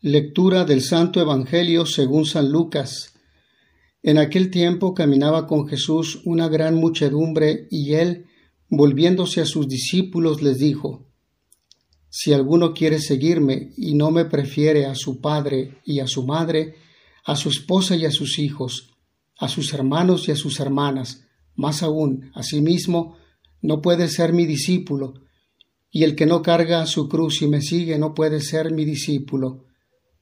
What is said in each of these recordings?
Lectura del Santo Evangelio según San Lucas. En aquel tiempo caminaba con Jesús una gran muchedumbre y él, volviéndose a sus discípulos, les dijo, Si alguno quiere seguirme y no me prefiere a su padre y a su madre, a su esposa y a sus hijos, a sus hermanos y a sus hermanas, más aún a sí mismo, no puede ser mi discípulo, y el que no carga su cruz y me sigue no puede ser mi discípulo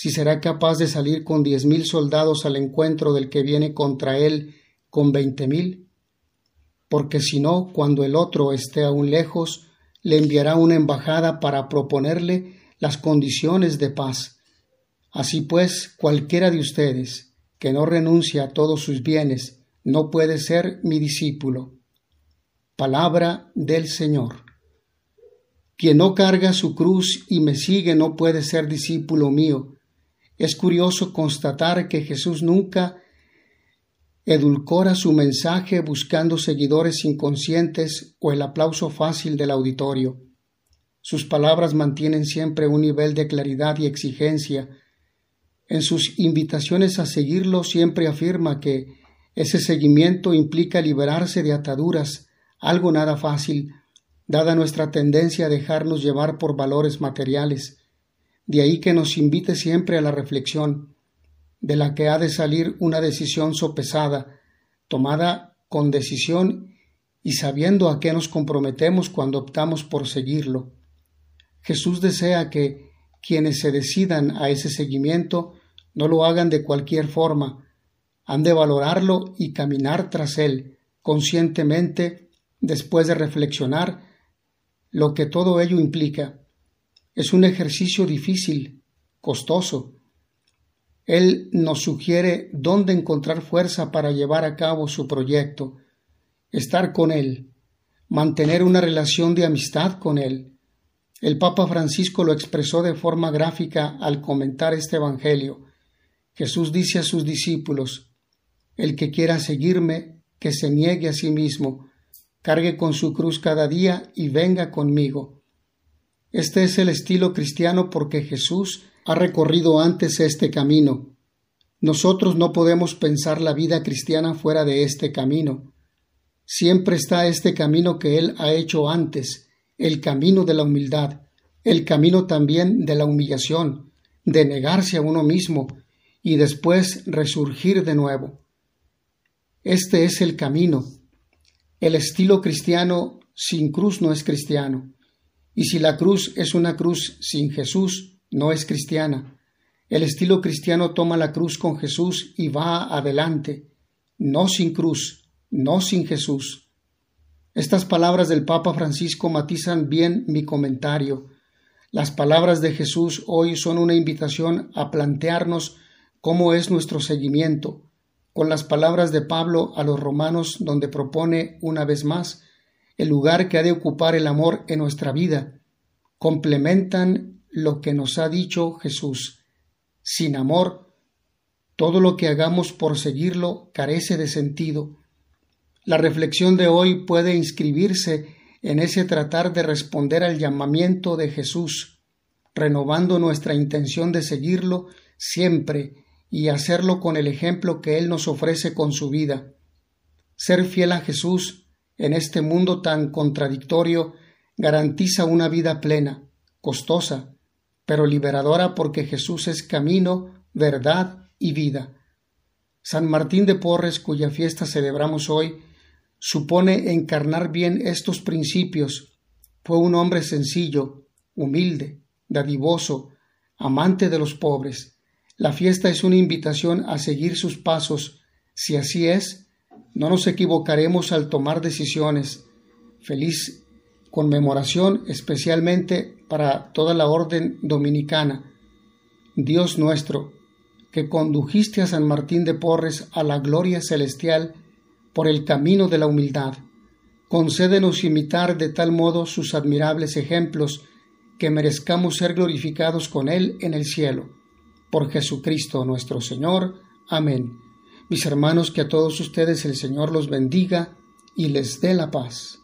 si será capaz de salir con diez mil soldados al encuentro del que viene contra él con veinte mil? Porque si no, cuando el otro esté aún lejos, le enviará una embajada para proponerle las condiciones de paz. Así pues, cualquiera de ustedes que no renuncie a todos sus bienes no puede ser mi discípulo. Palabra del Señor. Quien no carga su cruz y me sigue no puede ser discípulo mío. Es curioso constatar que Jesús nunca edulcora su mensaje buscando seguidores inconscientes o el aplauso fácil del auditorio. Sus palabras mantienen siempre un nivel de claridad y exigencia. En sus invitaciones a seguirlo siempre afirma que ese seguimiento implica liberarse de ataduras, algo nada fácil, dada nuestra tendencia a dejarnos llevar por valores materiales. De ahí que nos invite siempre a la reflexión, de la que ha de salir una decisión sopesada, tomada con decisión y sabiendo a qué nos comprometemos cuando optamos por seguirlo. Jesús desea que quienes se decidan a ese seguimiento no lo hagan de cualquier forma, han de valorarlo y caminar tras él conscientemente después de reflexionar lo que todo ello implica es un ejercicio difícil, costoso. Él nos sugiere dónde encontrar fuerza para llevar a cabo su proyecto, estar con Él, mantener una relación de amistad con Él. El Papa Francisco lo expresó de forma gráfica al comentar este Evangelio. Jesús dice a sus discípulos, El que quiera seguirme, que se niegue a sí mismo, cargue con su cruz cada día y venga conmigo. Este es el estilo cristiano porque Jesús ha recorrido antes este camino. Nosotros no podemos pensar la vida cristiana fuera de este camino. Siempre está este camino que Él ha hecho antes, el camino de la humildad, el camino también de la humillación, de negarse a uno mismo y después resurgir de nuevo. Este es el camino. El estilo cristiano sin cruz no es cristiano. Y si la cruz es una cruz sin Jesús, no es cristiana. El estilo cristiano toma la cruz con Jesús y va adelante, no sin cruz, no sin Jesús. Estas palabras del Papa Francisco matizan bien mi comentario. Las palabras de Jesús hoy son una invitación a plantearnos cómo es nuestro seguimiento, con las palabras de Pablo a los romanos donde propone una vez más el lugar que ha de ocupar el amor en nuestra vida, complementan lo que nos ha dicho Jesús. Sin amor, todo lo que hagamos por seguirlo carece de sentido. La reflexión de hoy puede inscribirse en ese tratar de responder al llamamiento de Jesús, renovando nuestra intención de seguirlo siempre y hacerlo con el ejemplo que Él nos ofrece con su vida. Ser fiel a Jesús en este mundo tan contradictorio garantiza una vida plena, costosa, pero liberadora porque Jesús es camino, verdad y vida. San Martín de Porres, cuya fiesta celebramos hoy, supone encarnar bien estos principios. Fue un hombre sencillo, humilde, dadivoso, amante de los pobres. La fiesta es una invitación a seguir sus pasos. Si así es, no nos equivocaremos al tomar decisiones. Feliz conmemoración especialmente para toda la orden dominicana. Dios nuestro, que condujiste a San Martín de Porres a la gloria celestial por el camino de la humildad, concédenos imitar de tal modo sus admirables ejemplos que merezcamos ser glorificados con Él en el cielo. Por Jesucristo nuestro Señor. Amén. Mis hermanos, que a todos ustedes el Señor los bendiga y les dé la paz.